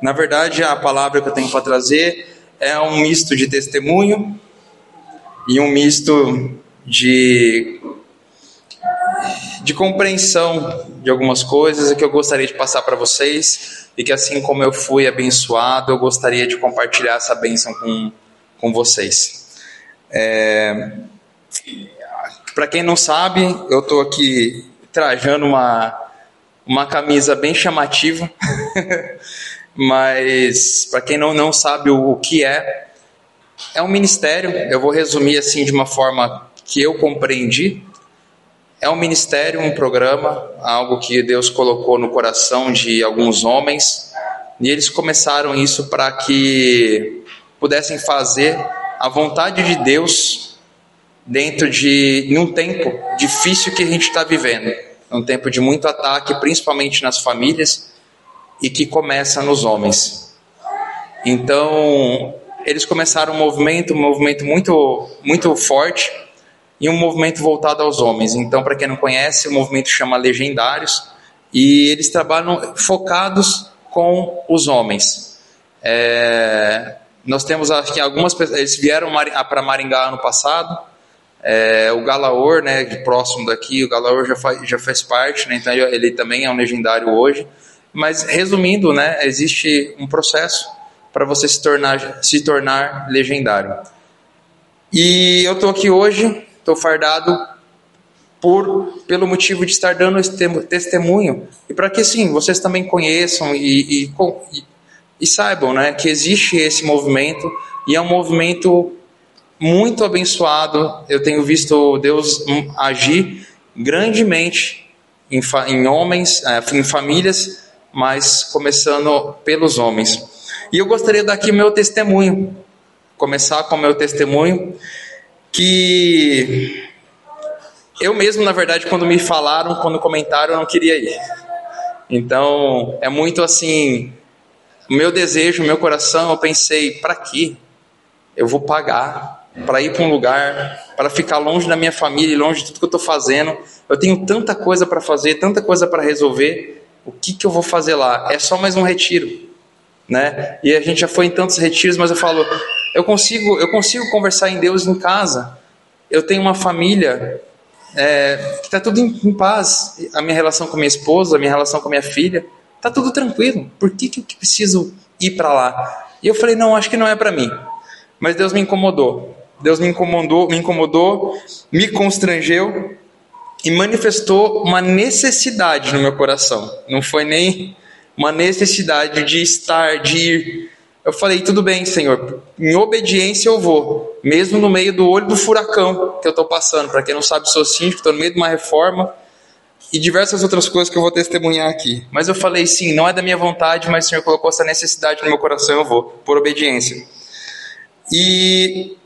Na verdade, a palavra que eu tenho para trazer é um misto de testemunho e um misto de de compreensão de algumas coisas que eu gostaria de passar para vocês e que assim como eu fui abençoado, eu gostaria de compartilhar essa bênção com, com vocês. É, para quem não sabe, eu estou aqui trajando uma, uma camisa bem chamativa, mas para quem não, não sabe o, o que é, é um ministério. Eu vou resumir assim de uma forma que eu compreendi. É um ministério, um programa, algo que Deus colocou no coração de alguns homens, e eles começaram isso para que pudessem fazer a vontade de Deus dentro de um tempo difícil que a gente está vivendo, um tempo de muito ataque, principalmente nas famílias e que começa nos homens. Então eles começaram um movimento, um movimento muito muito forte e um movimento voltado aos homens. Então, para quem não conhece, o movimento chama Legendários e eles trabalham focados com os homens. É, nós temos aqui algumas pessoas, eles vieram para Maringá ano passado. É, o Galaor, né, próximo daqui, o Galaor já faz, já faz parte, né, então ele também é um legendário hoje. Mas resumindo, né, existe um processo para você se tornar, se tornar legendário. E eu estou aqui hoje estou fardado por pelo motivo de estar dando esse testemunho e para que sim vocês também conheçam e, e, e, saibam né, que existe esse movimento e é um movimento muito abençoado. Eu tenho visto Deus agir grandemente em, em homens, é, em famílias, mas começando pelos homens. E eu gostaria de dar aqui meu testemunho, começar com meu testemunho que eu mesmo, na verdade, quando me falaram, quando comentaram, eu não queria ir. Então, é muito assim, o meu desejo, o meu coração, eu pensei, para quê? Eu vou pagar para ir para um lugar, para ficar longe da minha família, longe de tudo que eu estou fazendo. Eu tenho tanta coisa para fazer, tanta coisa para resolver. O que, que eu vou fazer lá? É só mais um retiro, né? E a gente já foi em tantos retiros, mas eu falo, eu consigo, eu consigo conversar em Deus em casa. Eu tenho uma família é, que está tudo em, em, paz. A minha relação com minha esposa, a minha relação com minha filha, está tudo tranquilo. Por que, que eu preciso ir para lá? E eu falei, não, acho que não é para mim. Mas Deus me incomodou. Deus me incomodou, me incomodou, me constrangeu e manifestou uma necessidade no meu coração. Não foi nem uma necessidade de estar, de ir eu falei, tudo bem, Senhor, em obediência eu vou, mesmo no meio do olho do furacão que eu estou passando. Para quem não sabe, sou síndico, estou no meio de uma reforma e diversas outras coisas que eu vou testemunhar aqui. Mas eu falei, sim, não é da minha vontade, mas o Senhor colocou essa necessidade no meu coração, eu vou, por obediência. E,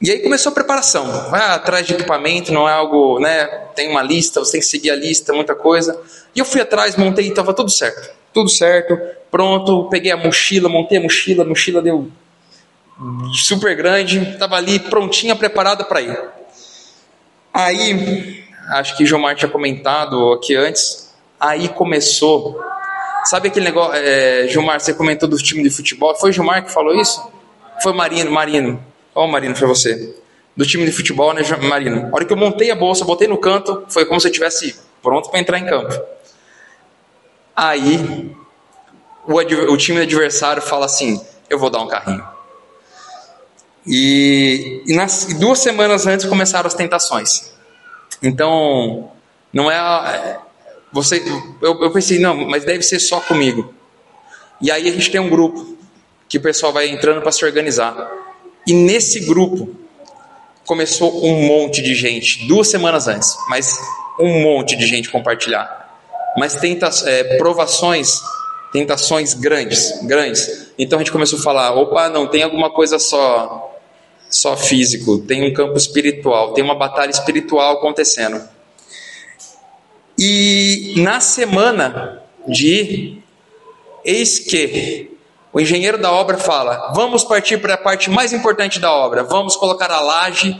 e aí começou a preparação. Vai atrás de equipamento, não é algo, né? Tem uma lista, você tem que seguir a lista, muita coisa. E eu fui atrás, montei e estava tudo certo. Tudo certo pronto, peguei a mochila, montei a mochila, a mochila deu super grande, estava ali prontinha, preparada para ir. Aí, acho que Gilmar tinha comentado aqui antes, aí começou. Sabe aquele negócio, é, Gilmar, você comentou do time de futebol? Foi Gilmar que falou isso? Foi Marino, Marino. Ó, oh, Marino, foi você. Do time de futebol, né, Marino? A hora que eu montei a bolsa, botei no canto, foi como se eu estivesse pronto para entrar em campo. Aí o, o time adversário fala assim: eu vou dar um carrinho. E, e nas, duas semanas antes começaram as tentações. Então, não é. Você, eu, eu pensei, não, mas deve ser só comigo. E aí a gente tem um grupo que o pessoal vai entrando para se organizar. E nesse grupo começou um monte de gente, duas semanas antes, mas um monte de gente compartilhar. Mas tenta, é, provações tentações grandes, grandes. Então a gente começou a falar, opa, não tem alguma coisa só só físico, tem um campo espiritual, tem uma batalha espiritual acontecendo. E na semana de ir, eis que o engenheiro da obra fala: vamos partir para a parte mais importante da obra, vamos colocar a laje.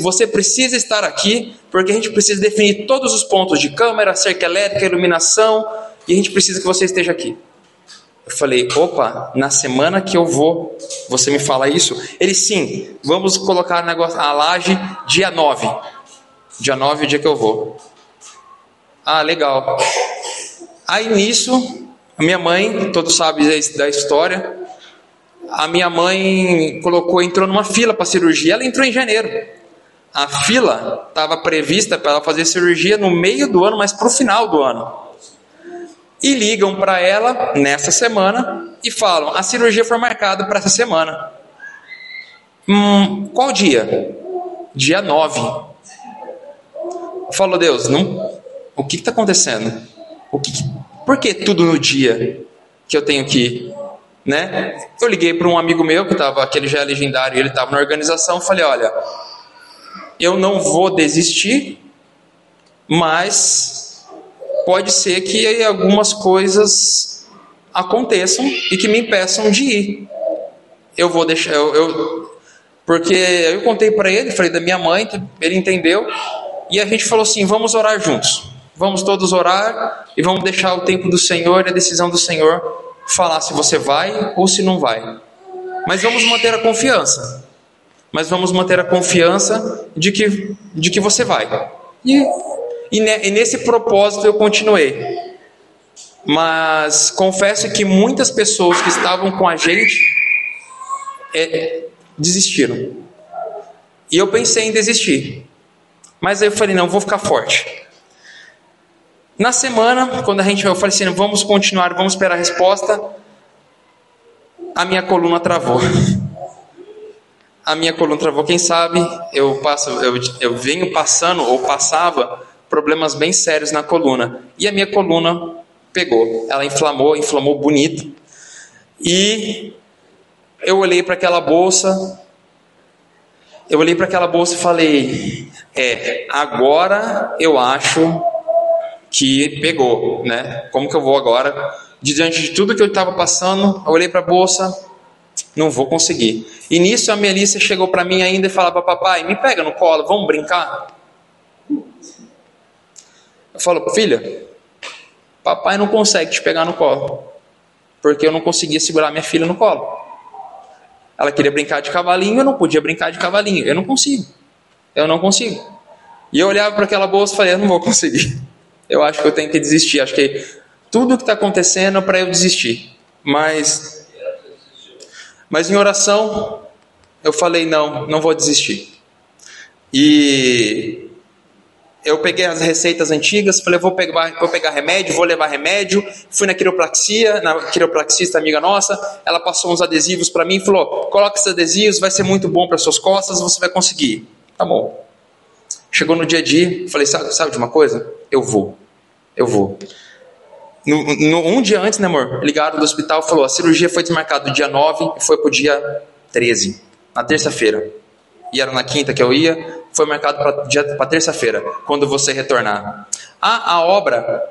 Você precisa estar aqui, porque a gente precisa definir todos os pontos de câmera, cerca elétrica, iluminação, e a gente precisa que você esteja aqui. Eu falei, opa, na semana que eu vou, você me fala isso? Ele, sim, vamos colocar a laje dia 9. Dia 9 é o dia que eu vou. Ah, legal. Aí nisso, a minha mãe, todos sabem da história, a minha mãe colocou, entrou numa fila para cirurgia, ela entrou em janeiro. A fila estava prevista para ela fazer cirurgia no meio do ano, mas para o final do ano. E ligam para ela nessa semana e falam: a cirurgia foi marcada para essa semana. Hum, qual dia? Dia 9. Falou Deus, não, o que está acontecendo? O que, por que tudo no dia que eu tenho que ir? Né? Eu liguei para um amigo meu que estava, aquele já é legendário, ele estava na organização, falei, olha, eu não vou desistir, mas pode ser que algumas coisas aconteçam e que me impeçam de ir. Eu vou deixar, eu, eu porque eu contei para ele, falei da minha mãe, ele entendeu, e a gente falou assim: vamos orar juntos. Vamos todos orar e vamos deixar o tempo do Senhor e a decisão do Senhor falar se você vai ou se não vai. Mas vamos manter a confiança mas vamos manter a confiança de que, de que você vai. E, e, e nesse propósito eu continuei. Mas confesso que muitas pessoas que estavam com a gente é, desistiram. E eu pensei em desistir. Mas aí eu falei, não, vou ficar forte. Na semana, quando a gente eu falei assim, vamos continuar, vamos esperar a resposta, a minha coluna travou a minha coluna travou. Quem sabe eu passo, eu, eu venho passando ou passava problemas bem sérios na coluna e a minha coluna pegou. Ela inflamou, inflamou bonito. E eu olhei para aquela bolsa, eu olhei para aquela bolsa e falei: é, agora eu acho que pegou, né? Como que eu vou agora? Diante de tudo que eu estava passando, eu olhei para a bolsa, não vou conseguir. E nisso a Melissa chegou para mim ainda e falava: Papai, me pega no colo, vamos brincar? Eu falo: Filha, papai não consegue te pegar no colo, porque eu não conseguia segurar minha filha no colo. Ela queria brincar de cavalinho, eu não podia brincar de cavalinho. Eu não consigo. Eu não consigo. E eu olhava para aquela bolsa e falei: Eu não vou conseguir. Eu acho que eu tenho que desistir. Acho que tudo que está acontecendo é para eu desistir. Mas mas em oração, eu falei: não, não vou desistir. E eu peguei as receitas antigas, falei: vou pegar, vou pegar remédio, vou levar remédio. Fui na quiropraxia, na quiropraxista amiga nossa, ela passou uns adesivos para mim e falou: coloque esses adesivos, vai ser muito bom para suas costas, você vai conseguir. Tá bom. Chegou no dia a dia, falei: sabe, sabe de uma coisa? Eu vou, eu vou. No, no, um dia antes, né, amor? Ligaram do hospital falou: a cirurgia foi desmarcada dia 9 e foi pro dia 13, na terça-feira. E era na quinta que eu ia, foi marcado para terça-feira, quando você retornar. Ah, a obra,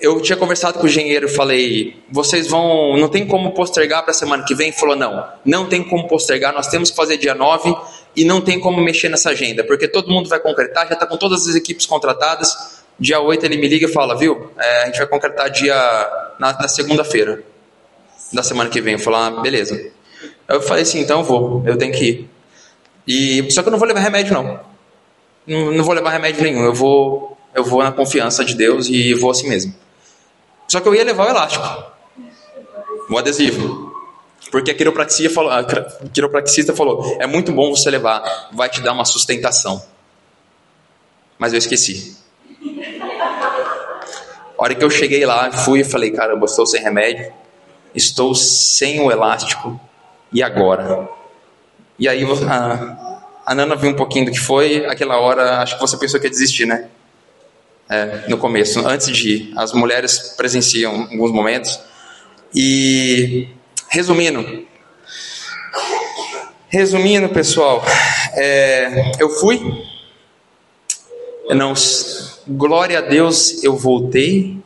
eu tinha conversado com o engenheiro e falei: vocês vão, não tem como postergar para a semana que vem? Ele falou: não, não tem como postergar, nós temos que fazer dia 9 e não tem como mexer nessa agenda, porque todo mundo vai concretar, já está com todas as equipes contratadas Dia 8 ele me liga e fala, viu? É, a gente vai concretar dia na, na segunda-feira da semana que vem. Eu falo, ah, beleza. Eu falei assim, então eu vou, eu tenho que ir. E, só que eu não vou levar remédio, não. Não, não vou levar remédio nenhum. Eu vou, eu vou na confiança de Deus e vou assim mesmo. Só que eu ia levar o elástico, o adesivo. Porque a quiropraxia falou, a quiropraxista falou, é muito bom você levar, vai te dar uma sustentação. Mas eu esqueci. A hora que eu cheguei lá, fui e falei: caramba, estou sem remédio, estou sem o elástico, e agora? E aí a, a Nana viu um pouquinho do que foi, aquela hora, acho que você pensou que ia desistir, né? É, no começo, antes de ir. As mulheres presenciam alguns momentos. E, resumindo, resumindo, pessoal, é, eu fui, eu não glória a Deus, eu voltei.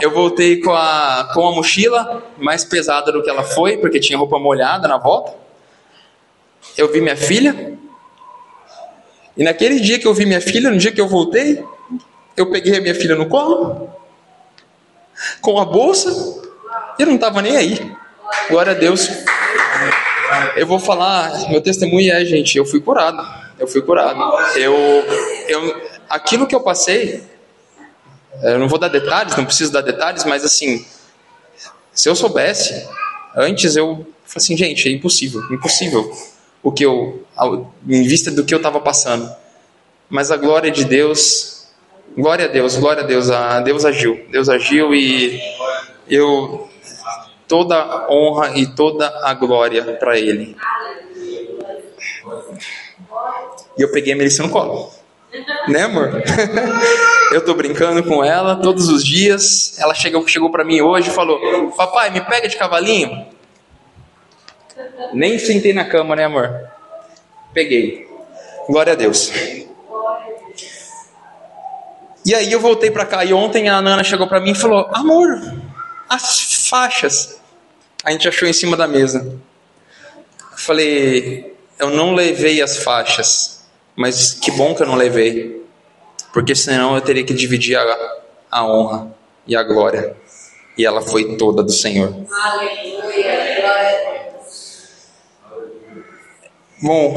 eu voltei com a, com a mochila mais pesada do que ela foi, porque tinha roupa molhada na volta. Eu vi minha filha. E naquele dia que eu vi minha filha, no dia que eu voltei, eu peguei a minha filha no colo com a bolsa e não estava nem aí. Glória a Deus. Eu vou falar, meu testemunho é, gente, eu fui curado. Eu fui curado. Eu, eu, aquilo que eu passei, eu não vou dar detalhes, não preciso dar detalhes, mas assim, se eu soubesse, antes eu falei assim, gente, é impossível, impossível o que eu, em vista do que eu estava passando. Mas a glória de Deus, glória a Deus, glória a Deus, a Deus agiu, Deus agiu e eu toda a honra e toda a glória para Ele. E eu peguei a Melissa no colo. Né, amor? eu tô brincando com ela todos os dias. Ela chegou, chegou para mim hoje e falou: Papai, me pega de cavalinho. Nem sentei na cama, né, amor? Peguei. Glória a Deus. E aí eu voltei para cá e ontem a Nana chegou para mim e falou: Amor, as faixas. A gente achou em cima da mesa. falei: Eu não levei as faixas. Mas que bom que eu não levei, porque senão eu teria que dividir a, a honra e a glória. E ela foi toda do Senhor. Aleluia. Bom,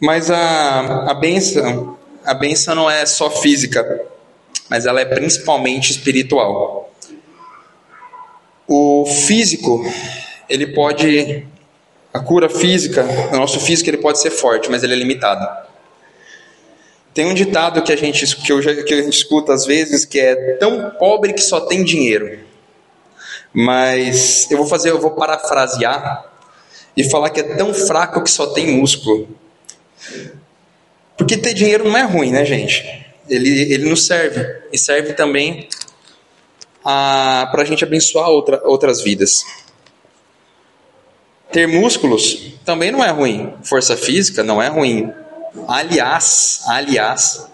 mas a, a benção, a benção não é só física, mas ela é principalmente espiritual. O físico, ele pode a cura física, o nosso físico ele pode ser forte, mas ele é limitado. Tem um ditado que a gente que, eu, que a gente escuta às vezes que é tão pobre que só tem dinheiro. Mas eu vou fazer, eu vou parafrasear e falar que é tão fraco que só tem músculo. Porque ter dinheiro não é ruim, né, gente? Ele, ele nos serve e serve também para a gente abençoar outra, outras vidas. Ter músculos também não é ruim. Força física não é ruim. Aliás, aliás,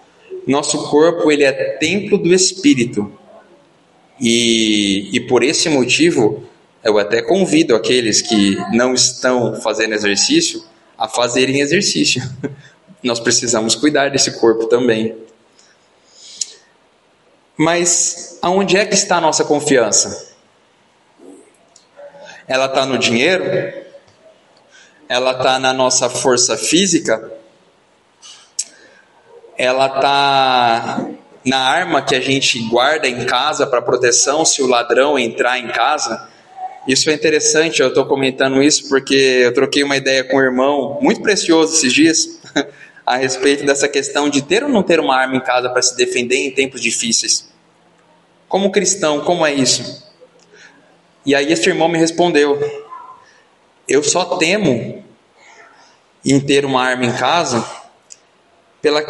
nosso corpo ele é templo do espírito. E, e por esse motivo, eu até convido aqueles que não estão fazendo exercício a fazerem exercício. Nós precisamos cuidar desse corpo também. Mas aonde é que está a nossa confiança? Ela está no dinheiro? ela está na nossa força física, ela está na arma que a gente guarda em casa para proteção se o ladrão entrar em casa. Isso é interessante, eu estou comentando isso porque eu troquei uma ideia com um irmão muito precioso esses dias a respeito dessa questão de ter ou não ter uma arma em casa para se defender em tempos difíceis. Como cristão, como é isso? E aí esse irmão me respondeu: eu só temo em ter uma arma em casa pela,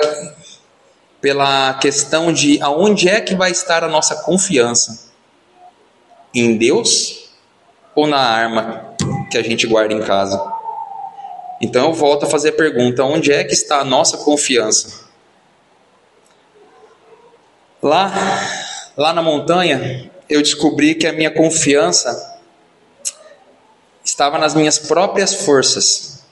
pela questão de aonde é que vai estar a nossa confiança? Em Deus ou na arma que a gente guarda em casa? Então eu volto a fazer a pergunta: onde é que está a nossa confiança? Lá, lá na montanha, eu descobri que a minha confiança estava nas minhas próprias forças.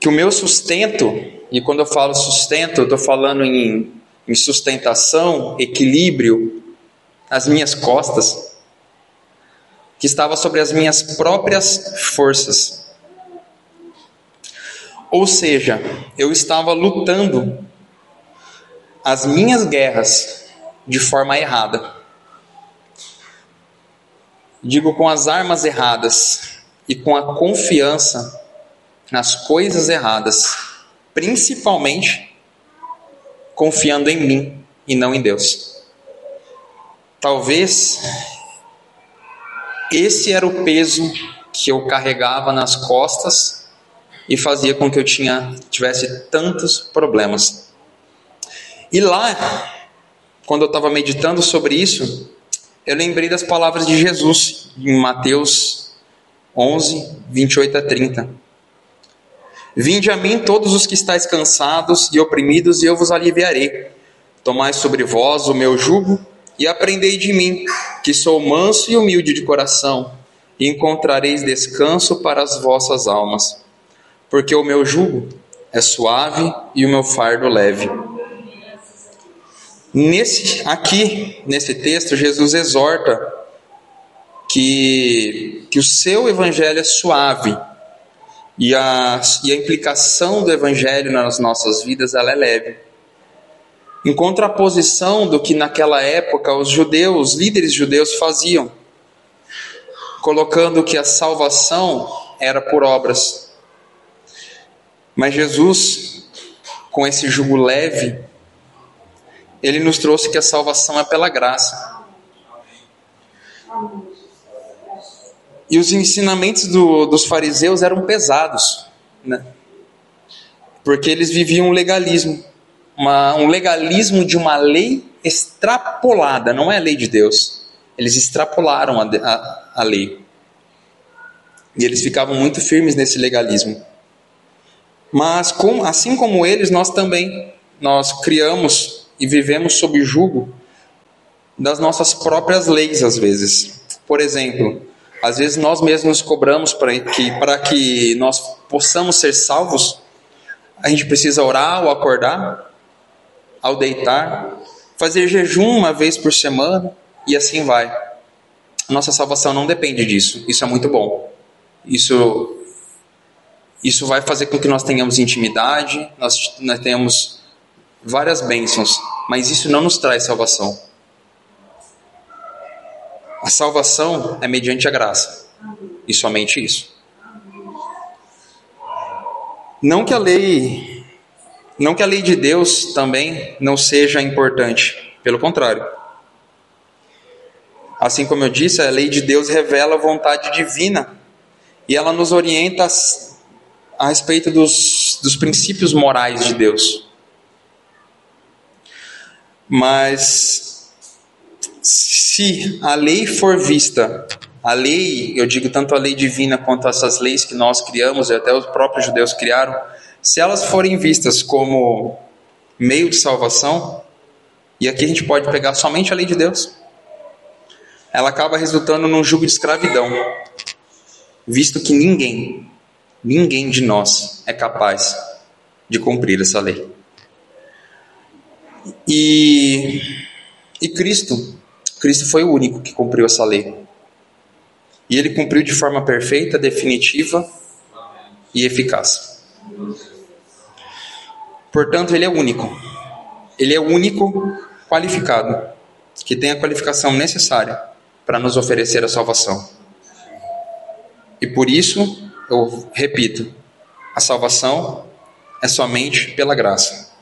Que o meu sustento, e quando eu falo sustento, eu estou falando em, em sustentação, equilíbrio, as minhas costas, que estava sobre as minhas próprias forças. Ou seja, eu estava lutando as minhas guerras de forma errada digo com as armas erradas e com a confiança nas coisas erradas, principalmente confiando em mim e não em Deus. Talvez esse era o peso que eu carregava nas costas e fazia com que eu tinha, tivesse tantos problemas. E lá, quando eu estava meditando sobre isso, eu lembrei das palavras de Jesus em Mateus 11, 28 a 30. Vinde a mim todos os que estáis cansados e oprimidos, e eu vos aliviarei. Tomai sobre vós o meu jugo e aprendei de mim, que sou manso e humilde de coração, e encontrareis descanso para as vossas almas. Porque o meu jugo é suave e o meu fardo leve. Nesse aqui, nesse texto, Jesus exorta que, que o seu evangelho é suave e a, e a implicação do evangelho nas nossas vidas ela é leve. Em contraposição do que naquela época os judeus, líderes judeus faziam, colocando que a salvação era por obras. Mas Jesus, com esse jugo leve, ele nos trouxe que a salvação é pela graça. E os ensinamentos do, dos fariseus eram pesados, né? porque eles viviam um legalismo, uma, um legalismo de uma lei extrapolada, não é a lei de Deus. Eles extrapolaram a, a, a lei. E eles ficavam muito firmes nesse legalismo. Mas com, assim como eles, nós também nós criamos e vivemos sob jugo das nossas próprias leis às vezes. Por exemplo, às vezes nós mesmos cobramos para que, para que nós possamos ser salvos, a gente precisa orar ao acordar, ao deitar, fazer jejum uma vez por semana e assim vai. Nossa salvação não depende disso. Isso é muito bom. Isso isso vai fazer com que nós tenhamos intimidade, nós, nós tenhamos várias bênçãos, mas isso não nos traz salvação. A salvação é mediante a graça. E somente isso. Não que a lei não que a lei de Deus também não seja importante, pelo contrário. Assim como eu disse, a lei de Deus revela a vontade divina e ela nos orienta a respeito dos, dos princípios morais de Deus. Mas se a lei for vista, a lei, eu digo tanto a lei divina quanto essas leis que nós criamos e até os próprios judeus criaram, se elas forem vistas como meio de salvação, e aqui a gente pode pegar somente a lei de Deus, ela acaba resultando num jugo de escravidão, visto que ninguém, ninguém de nós é capaz de cumprir essa lei. E, e Cristo, Cristo foi o único que cumpriu essa lei. E ele cumpriu de forma perfeita, definitiva e eficaz. Portanto, ele é único. Ele é o único qualificado, que tem a qualificação necessária para nos oferecer a salvação. E por isso, eu repito, a salvação é somente pela graça.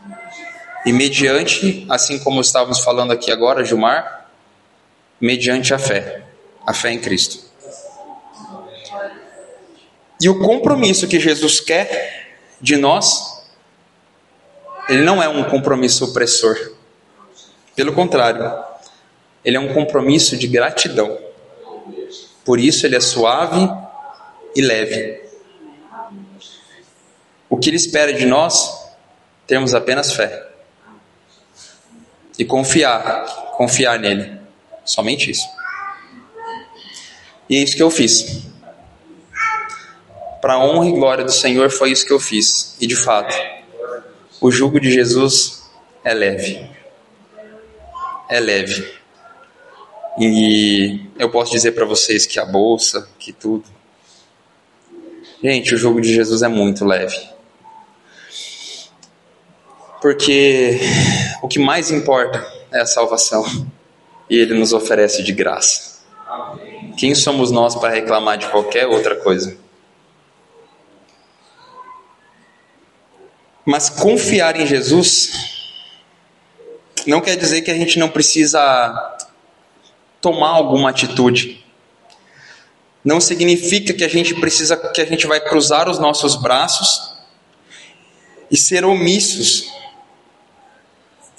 E mediante, assim como estávamos falando aqui agora, Gilmar, mediante a fé, a fé em Cristo. E o compromisso que Jesus quer de nós, ele não é um compromisso opressor. Pelo contrário, ele é um compromisso de gratidão. Por isso ele é suave e leve. O que ele espera de nós, termos apenas fé. E confiar, confiar nele. Somente isso. E é isso que eu fiz. Para a honra e glória do Senhor, foi isso que eu fiz. E de fato, o jugo de Jesus é leve. É leve. E eu posso dizer para vocês que a bolsa, que tudo. Gente, o jugo de Jesus é muito leve. Porque o que mais importa é a salvação e Ele nos oferece de graça. Quem somos nós para reclamar de qualquer outra coisa? Mas confiar em Jesus não quer dizer que a gente não precisa tomar alguma atitude. Não significa que a gente precisa que a gente vai cruzar os nossos braços e ser omissos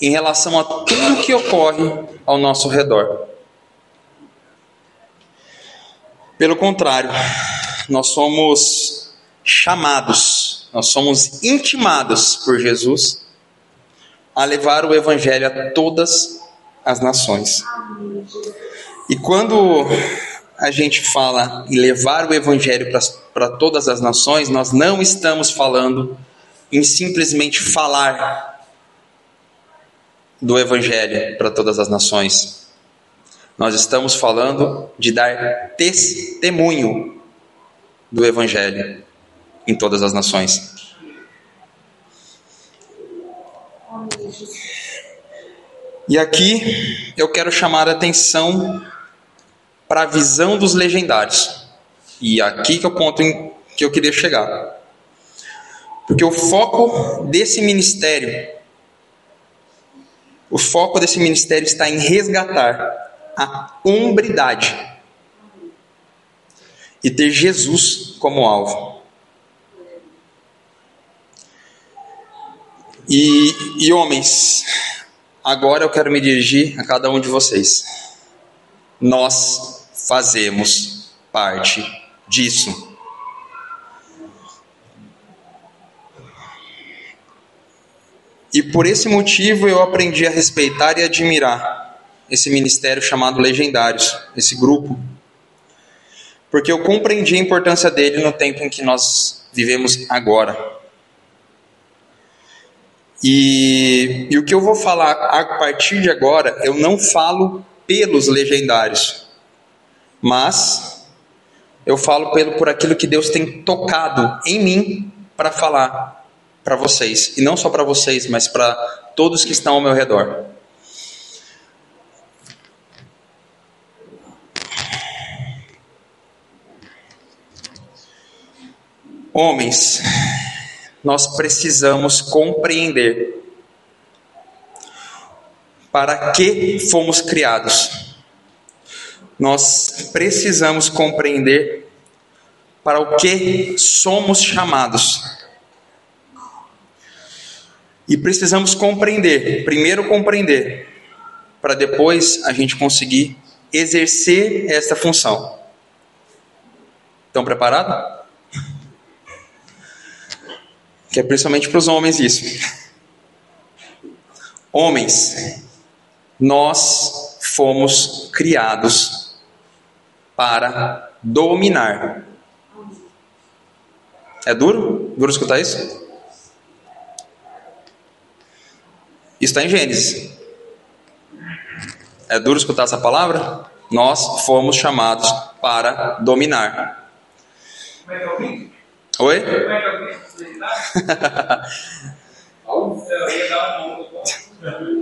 em relação a tudo que ocorre ao nosso redor. Pelo contrário, nós somos chamados, nós somos intimados por Jesus a levar o Evangelho a todas as nações. E quando a gente fala em levar o Evangelho para todas as nações, nós não estamos falando em simplesmente falar do Evangelho para todas as nações. Nós estamos falando de dar testemunho do Evangelho em todas as nações. E aqui eu quero chamar a atenção para a visão dos legendários. E aqui que é o ponto em que eu queria chegar. Porque o foco desse ministério, o foco desse ministério está em resgatar a hombridade e ter Jesus como alvo. E, e homens, agora eu quero me dirigir a cada um de vocês. Nós fazemos parte disso. E por esse motivo eu aprendi a respeitar e admirar esse ministério chamado Legendários, esse grupo. Porque eu compreendi a importância dele no tempo em que nós vivemos agora. E, e o que eu vou falar a partir de agora, eu não falo pelos legendários, mas eu falo pelo por aquilo que Deus tem tocado em mim para falar para vocês. E não só para vocês, mas para todos que estão ao meu redor. Homens, nós precisamos compreender para que fomos criados. Nós precisamos compreender para o que somos chamados. E precisamos compreender, primeiro compreender, para depois a gente conseguir exercer essa função. Estão preparados? Que é principalmente para os homens isso. Homens, nós fomos criados para dominar. É duro? Duro escutar isso? Isso está em Gênesis. É duro escutar essa palavra? Nós fomos chamados para dominar. Oi?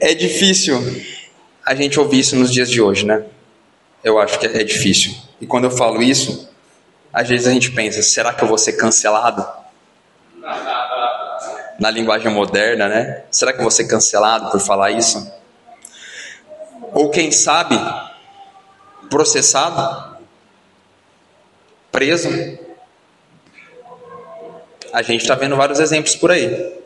é difícil a gente ouvir isso nos dias de hoje, né? Eu acho que é difícil. E quando eu falo isso, às vezes a gente pensa: será que eu vou ser cancelado? na linguagem moderna, né? Será que eu vou ser cancelado por falar isso? Ou quem sabe, processado? Preso? A gente está vendo vários exemplos por aí.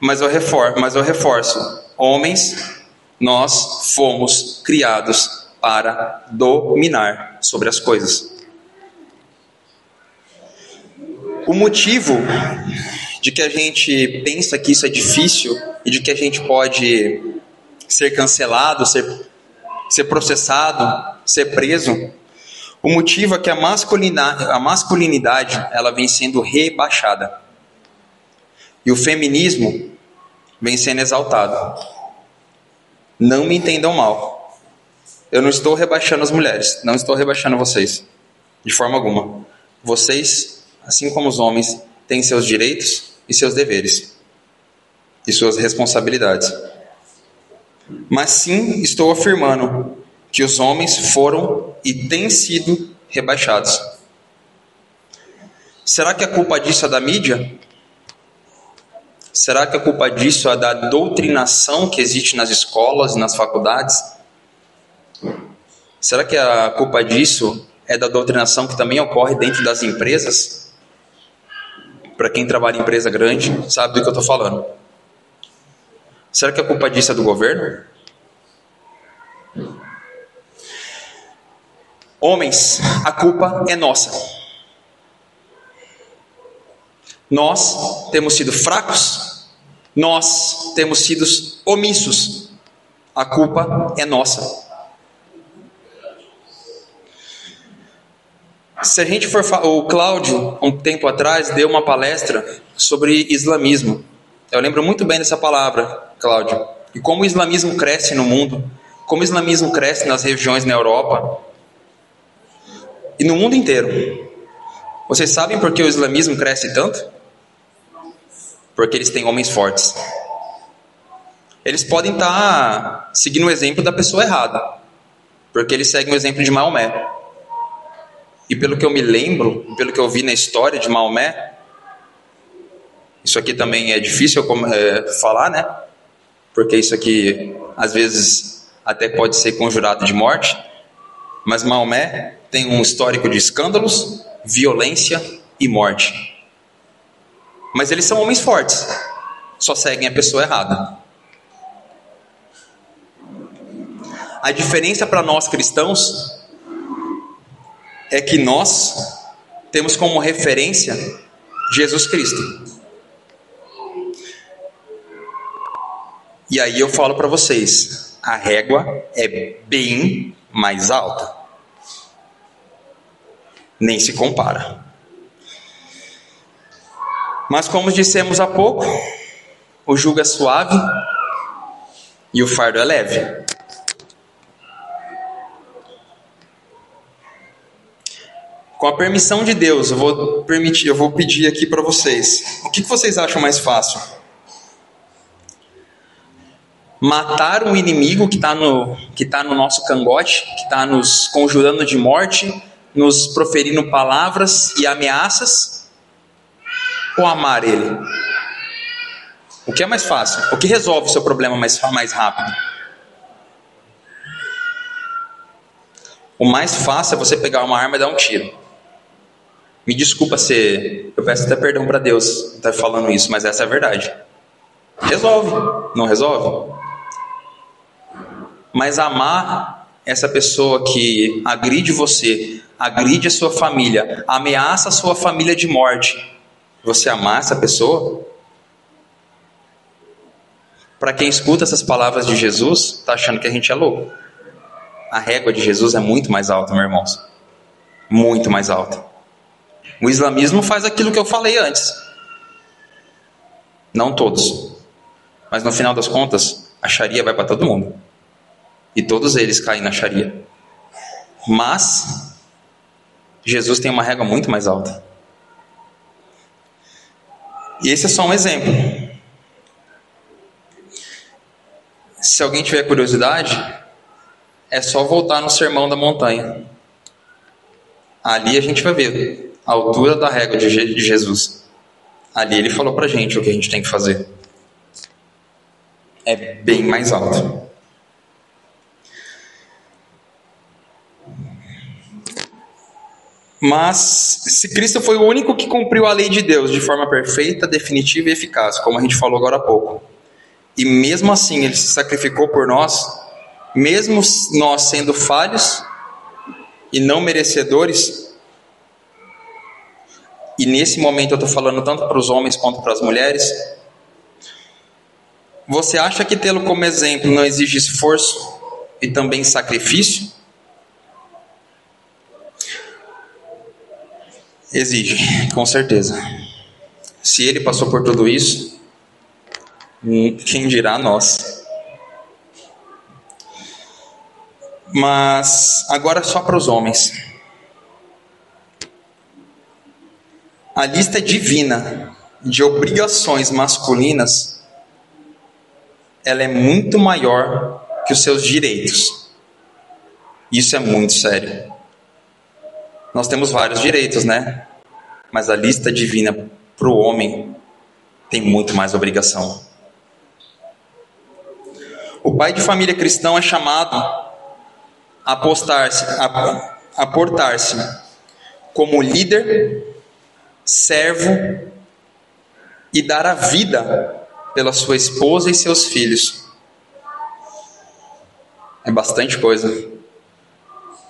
Mas eu reforço, mas eu reforço. Homens, nós fomos criados para dominar sobre as coisas. O motivo de que a gente pensa que isso é difícil e de que a gente pode ser cancelado, ser, ser processado, ser preso, o motivo é que a masculinidade, a masculinidade ela vem sendo rebaixada e o feminismo vem sendo exaltado. Não me entendam mal. Eu não estou rebaixando as mulheres, não estou rebaixando vocês, de forma alguma. Vocês assim como os homens têm seus direitos e seus deveres e suas responsabilidades. Mas sim estou afirmando que os homens foram e têm sido rebaixados. Será que a culpa disso é da mídia? Será que a culpa disso é da doutrinação que existe nas escolas e nas faculdades? Será que a culpa disso é da doutrinação que também ocorre dentro das empresas? Para quem trabalha em empresa grande, sabe do que eu estou falando. Será que a culpa disso é do governo? Homens, a culpa é nossa. Nós temos sido fracos, nós temos sido omissos. A culpa é nossa. Se a gente for o Cláudio, um tempo atrás, deu uma palestra sobre islamismo. Eu lembro muito bem dessa palavra, Cláudio. E como o islamismo cresce no mundo, como o islamismo cresce nas regiões na Europa e no mundo inteiro. Vocês sabem por que o islamismo cresce tanto? Porque eles têm homens fortes. Eles podem estar seguindo o exemplo da pessoa errada, porque eles seguem o exemplo de Maomé. E pelo que eu me lembro, pelo que eu vi na história de Maomé, isso aqui também é difícil é, falar, né? Porque isso aqui às vezes até pode ser conjurado de morte. Mas Maomé tem um histórico de escândalos, violência e morte. Mas eles são homens fortes, só seguem a pessoa errada. A diferença para nós cristãos é que nós temos como referência Jesus Cristo. E aí eu falo para vocês, a régua é bem mais alta. Nem se compara. Mas como dissemos há pouco, o jugo é suave e o fardo é leve. Com a permissão de Deus, eu vou permitir, eu vou pedir aqui para vocês. O que vocês acham mais fácil? matar um inimigo que está no, que tá no nosso cangote, que está nos conjurando de morte, nos proferindo palavras e ameaças, ou amar ele? O que é mais fácil? O que resolve o seu problema mais, mais rápido? O mais fácil é você pegar uma arma e dar um tiro. Me desculpa se. Eu peço até perdão para Deus estar falando isso, mas essa é a verdade. Resolve, não resolve? Mas amar essa pessoa que agride você, agride a sua família, ameaça a sua família de morte, você amar essa pessoa? Para quem escuta essas palavras de Jesus, está achando que a gente é louco. A régua de Jesus é muito mais alta, meus irmãos. Muito mais alta. O islamismo faz aquilo que eu falei antes. Não todos. Mas no final das contas, a Sharia vai para todo mundo. E todos eles caem na Sharia. Mas Jesus tem uma regra muito mais alta. E esse é só um exemplo. Se alguém tiver curiosidade, é só voltar no Sermão da Montanha. Ali a gente vai ver a altura da régua de Jesus. Ali ele falou pra gente o que a gente tem que fazer. É bem mais alto. Mas se Cristo foi o único que cumpriu a lei de Deus de forma perfeita, definitiva e eficaz, como a gente falou agora há pouco, e mesmo assim ele se sacrificou por nós, mesmo nós sendo falhos e não merecedores, e nesse momento eu estou falando tanto para os homens quanto para as mulheres, você acha que tê-lo como exemplo não exige esforço e também sacrifício? Exige, com certeza. Se ele passou por tudo isso, quem dirá nós? Mas agora só para os homens. A lista divina de obrigações masculinas ela é muito maior que os seus direitos. Isso é muito sério. Nós temos vários direitos, né? Mas a lista divina para o homem tem muito mais obrigação. O pai de família cristão é chamado a, postar-se, a, a portar-se como líder, servo e dar a vida pela sua esposa e seus filhos. É bastante coisa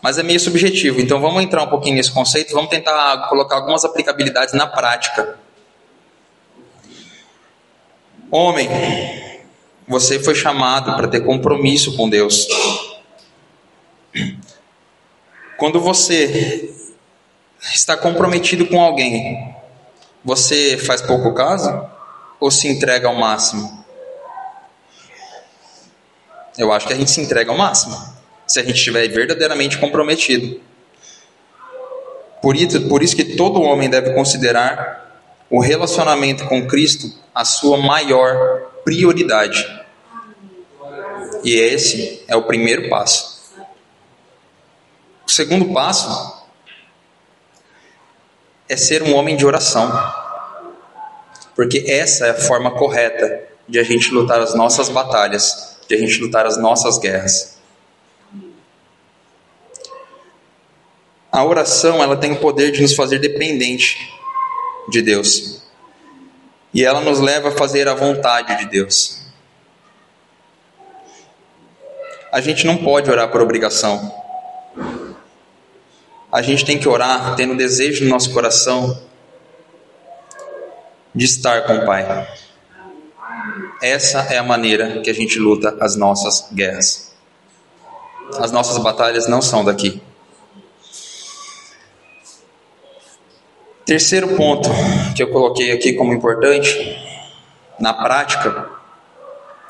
mas é meio subjetivo. Então vamos entrar um pouquinho nesse conceito, vamos tentar colocar algumas aplicabilidades na prática. Homem, você foi chamado para ter compromisso com Deus. Quando você está comprometido com alguém, você faz pouco caso ou se entrega ao máximo? Eu acho que a gente se entrega ao máximo, se a gente estiver verdadeiramente comprometido. Por isso, por isso que todo homem deve considerar o relacionamento com Cristo a sua maior prioridade. E esse é o primeiro passo. O segundo passo é ser um homem de oração. Porque essa é a forma correta de a gente lutar as nossas batalhas, de a gente lutar as nossas guerras. A oração, ela tem o poder de nos fazer dependente de Deus. E ela nos leva a fazer a vontade de Deus. A gente não pode orar por obrigação. A gente tem que orar tendo desejo no nosso coração de estar com o Pai. Essa é a maneira que a gente luta as nossas guerras. As nossas batalhas não são daqui. Terceiro ponto que eu coloquei aqui como importante, na prática,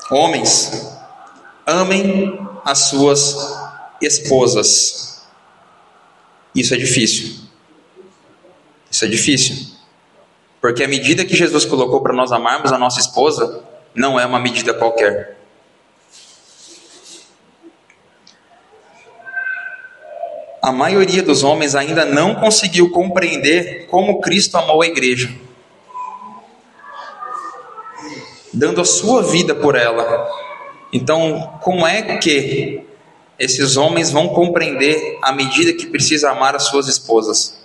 homens, amem as suas esposas. Isso é difícil. Isso é difícil. Porque a medida que Jesus colocou para nós amarmos a nossa esposa não é uma medida qualquer. A maioria dos homens ainda não conseguiu compreender como Cristo amou a igreja, dando a sua vida por ela. Então, como é que esses homens vão compreender a medida que precisa amar as suas esposas?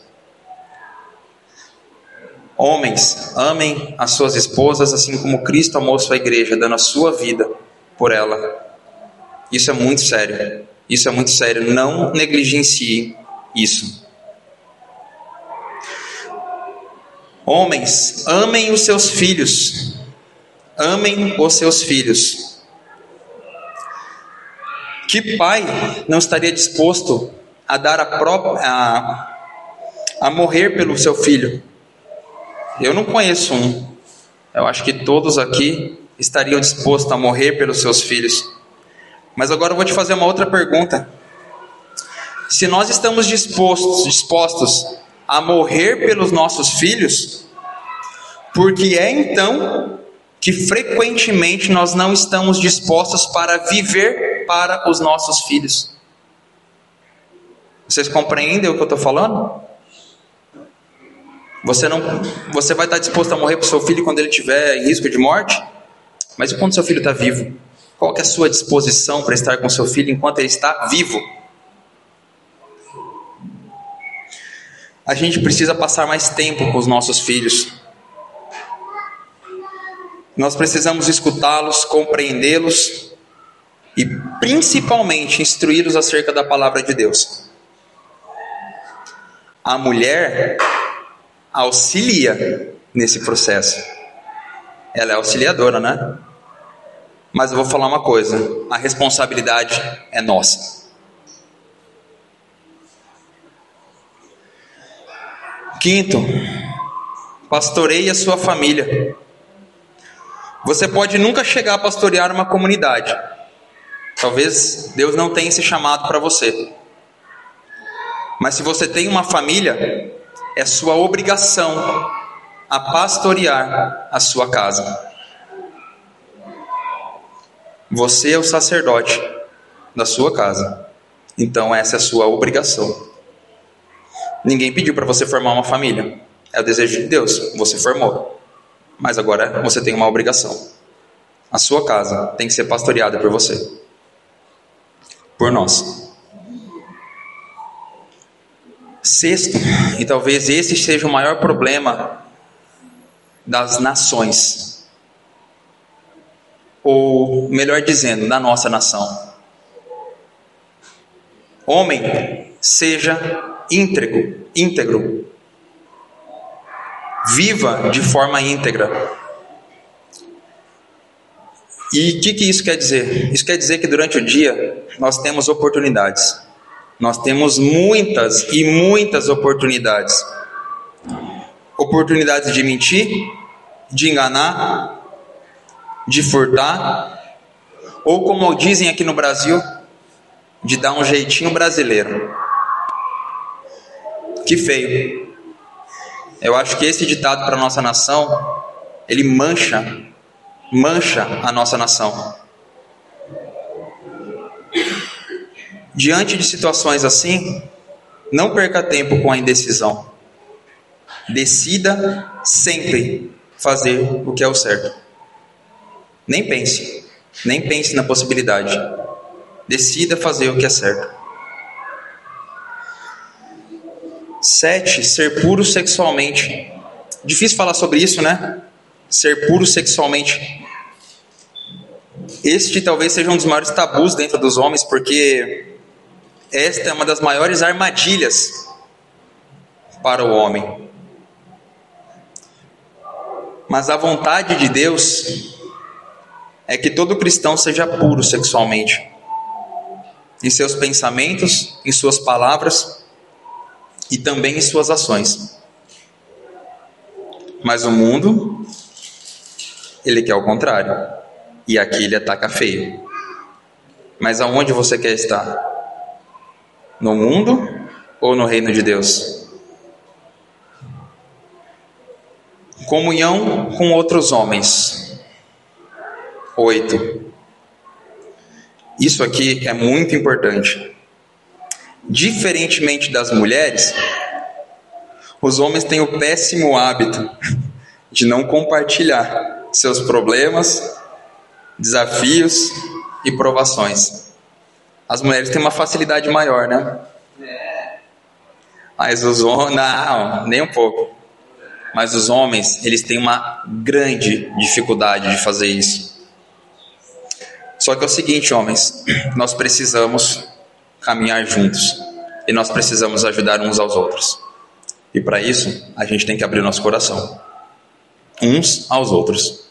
Homens, amem as suas esposas assim como Cristo amou sua igreja, dando a sua vida por ela. Isso é muito sério. Isso é muito sério. Não negligencie isso. Homens, amem os seus filhos. Amem os seus filhos. Que pai não estaria disposto a dar a própria a, a morrer pelo seu filho? Eu não conheço um. Eu acho que todos aqui estariam dispostos a morrer pelos seus filhos. Mas agora eu vou te fazer uma outra pergunta. Se nós estamos dispostos, dispostos a morrer pelos nossos filhos, por que é então que frequentemente nós não estamos dispostos para viver para os nossos filhos? Vocês compreendem o que eu estou falando? Você não, você vai estar disposto a morrer para o seu filho quando ele estiver em risco de morte? Mas e quando seu filho está vivo? Qual é a sua disposição para estar com seu filho enquanto ele está vivo? A gente precisa passar mais tempo com os nossos filhos. Nós precisamos escutá-los, compreendê-los e principalmente instruí-los acerca da palavra de Deus. A mulher auxilia nesse processo. Ela é auxiliadora, né? Mas eu vou falar uma coisa: a responsabilidade é nossa. Quinto, pastoreie a sua família. Você pode nunca chegar a pastorear uma comunidade. Talvez Deus não tenha esse chamado para você. Mas se você tem uma família, é sua obrigação a pastorear a sua casa. Você é o sacerdote da sua casa. Então essa é a sua obrigação. Ninguém pediu para você formar uma família. É o desejo de Deus. Você formou. Mas agora você tem uma obrigação. A sua casa tem que ser pastoreada por você. Por nós. Sexto, e talvez esse seja o maior problema das nações, ou melhor dizendo, da nossa nação. Homem, seja íntegro, íntegro. Viva de forma íntegra. E o que, que isso quer dizer? Isso quer dizer que durante o dia nós temos oportunidades. Nós temos muitas e muitas oportunidades. Oportunidades de mentir, de enganar, de furtar, ou como dizem aqui no Brasil, de dar um jeitinho brasileiro. Que feio. Eu acho que esse ditado para nossa nação, ele mancha, mancha a nossa nação. Diante de situações assim, não perca tempo com a indecisão. Decida sempre fazer o que é o certo. Nem pense, nem pense na possibilidade. Decida fazer o que é certo. Sete, ser puro sexualmente. Difícil falar sobre isso, né? Ser puro sexualmente. Este talvez seja um dos maiores tabus dentro dos homens, porque esta é uma das maiores armadilhas para o homem. Mas a vontade de Deus é que todo cristão seja puro sexualmente, em seus pensamentos, em suas palavras e também em suas ações. Mas o mundo, ele quer o contrário, e aqui ele ataca feio. Mas aonde você quer estar? No mundo ou no reino de Deus? Comunhão com outros homens. Oito. Isso aqui é muito importante. Diferentemente das mulheres, os homens têm o péssimo hábito de não compartilhar seus problemas, desafios e provações. As mulheres têm uma facilidade maior, né? Mas os homens, não, nem um pouco. Mas os homens, eles têm uma grande dificuldade de fazer isso. Só que é o seguinte, homens, nós precisamos caminhar juntos e nós precisamos ajudar uns aos outros. E para isso, a gente tem que abrir nosso coração uns aos outros.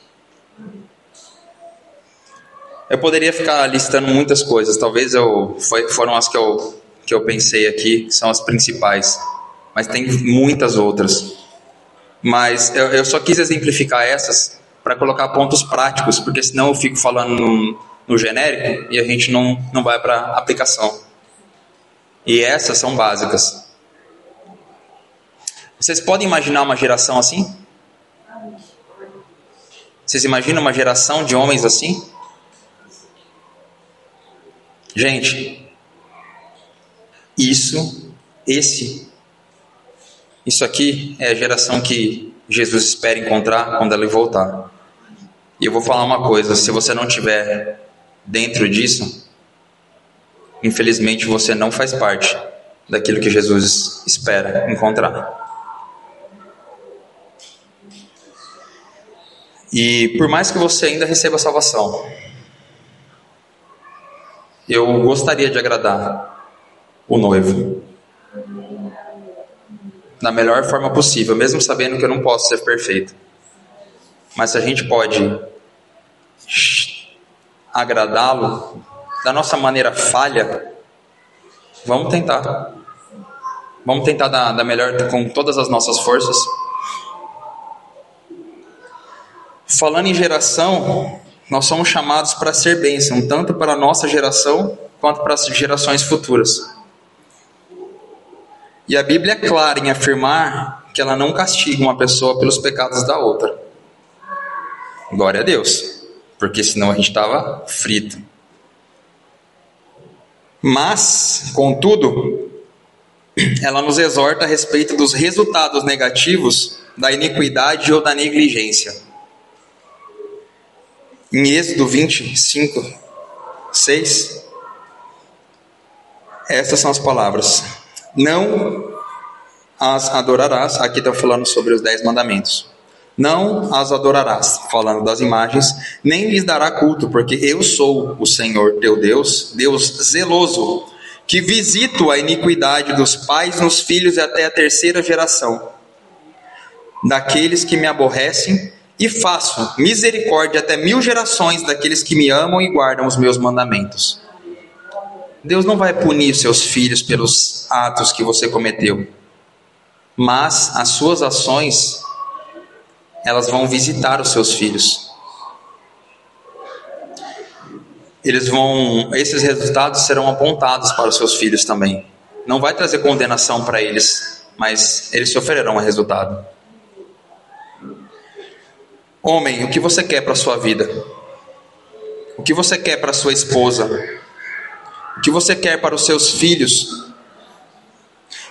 Eu poderia ficar listando muitas coisas, talvez eu foi, foram as que eu, que eu pensei aqui, que são as principais, mas tem muitas outras. Mas eu, eu só quis exemplificar essas para colocar pontos práticos, porque senão eu fico falando no, no genérico e a gente não, não vai para aplicação. E essas são básicas. Vocês podem imaginar uma geração assim? Vocês imaginam uma geração de homens assim? Gente, isso, esse, isso aqui é a geração que Jesus espera encontrar quando ele voltar. E eu vou falar uma coisa: se você não tiver dentro disso, infelizmente você não faz parte daquilo que Jesus espera encontrar. E por mais que você ainda receba a salvação, eu gostaria de agradar o noivo da melhor forma possível, mesmo sabendo que eu não posso ser perfeito. Mas se a gente pode agradá-lo da nossa maneira falha, vamos tentar. Vamos tentar da, da melhor com todas as nossas forças. Falando em geração, nós somos chamados para ser bênção, tanto para a nossa geração quanto para as gerações futuras. E a Bíblia é clara em afirmar que ela não castiga uma pessoa pelos pecados da outra. Glória a Deus, porque senão a gente estava frito. Mas, contudo, ela nos exorta a respeito dos resultados negativos da iniquidade ou da negligência. Em Êxodo 25, 6, estas são as palavras: Não as adorarás. Aqui está falando sobre os dez mandamentos. Não as adorarás, falando das imagens, nem lhes dará culto, porque eu sou o Senhor teu Deus, Deus zeloso, que visito a iniquidade dos pais nos filhos e até a terceira geração, daqueles que me aborrecem e faço misericórdia até mil gerações daqueles que me amam e guardam os meus mandamentos. Deus não vai punir seus filhos pelos atos que você cometeu, mas as suas ações elas vão visitar os seus filhos. eles vão, esses resultados serão apontados para os seus filhos também. Não vai trazer condenação para eles, mas eles sofrerão o resultado. Homem, o que você quer para a sua vida? O que você quer para sua esposa? O que você quer para os seus filhos?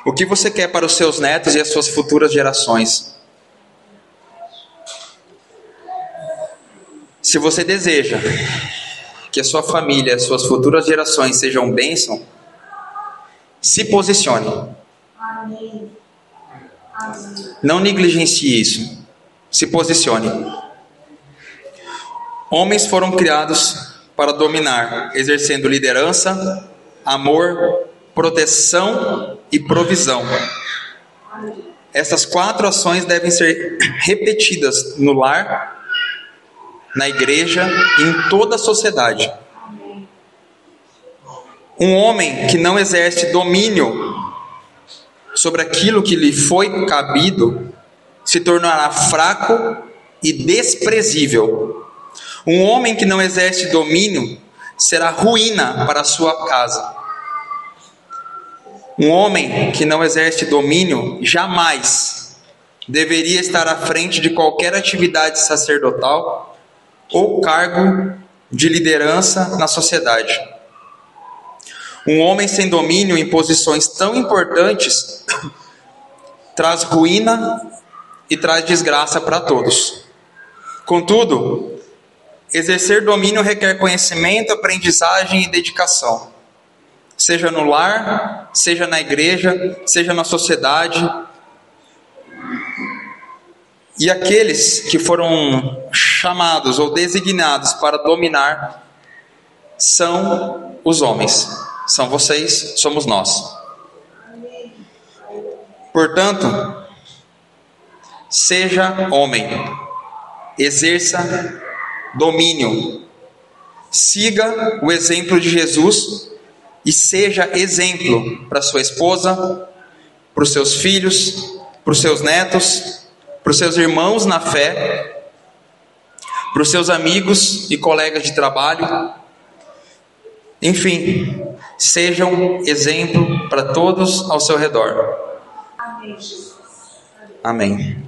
O que você quer para os seus netos e as suas futuras gerações? Se você deseja que a sua família, as suas futuras gerações sejam bênção, se posicione. Não negligencie isso. Se posicione. Homens foram criados para dominar, exercendo liderança, amor, proteção e provisão. Essas quatro ações devem ser repetidas no lar, na igreja e em toda a sociedade. Um homem que não exerce domínio sobre aquilo que lhe foi cabido se tornará fraco e desprezível. Um homem que não exerce domínio será ruína para a sua casa. Um homem que não exerce domínio jamais deveria estar à frente de qualquer atividade sacerdotal ou cargo de liderança na sociedade. Um homem sem domínio em posições tão importantes traz ruína e traz desgraça para todos. Contudo, exercer domínio requer conhecimento, aprendizagem e dedicação seja no lar, seja na igreja, seja na sociedade. E aqueles que foram chamados ou designados para dominar são os homens, são vocês, somos nós. Portanto, seja homem, exerça domínio, siga o exemplo de Jesus e seja exemplo para sua esposa, para os seus filhos, para os seus netos, para os seus irmãos na fé, para os seus amigos e colegas de trabalho. Enfim, sejam exemplo para todos ao seu redor. Amém.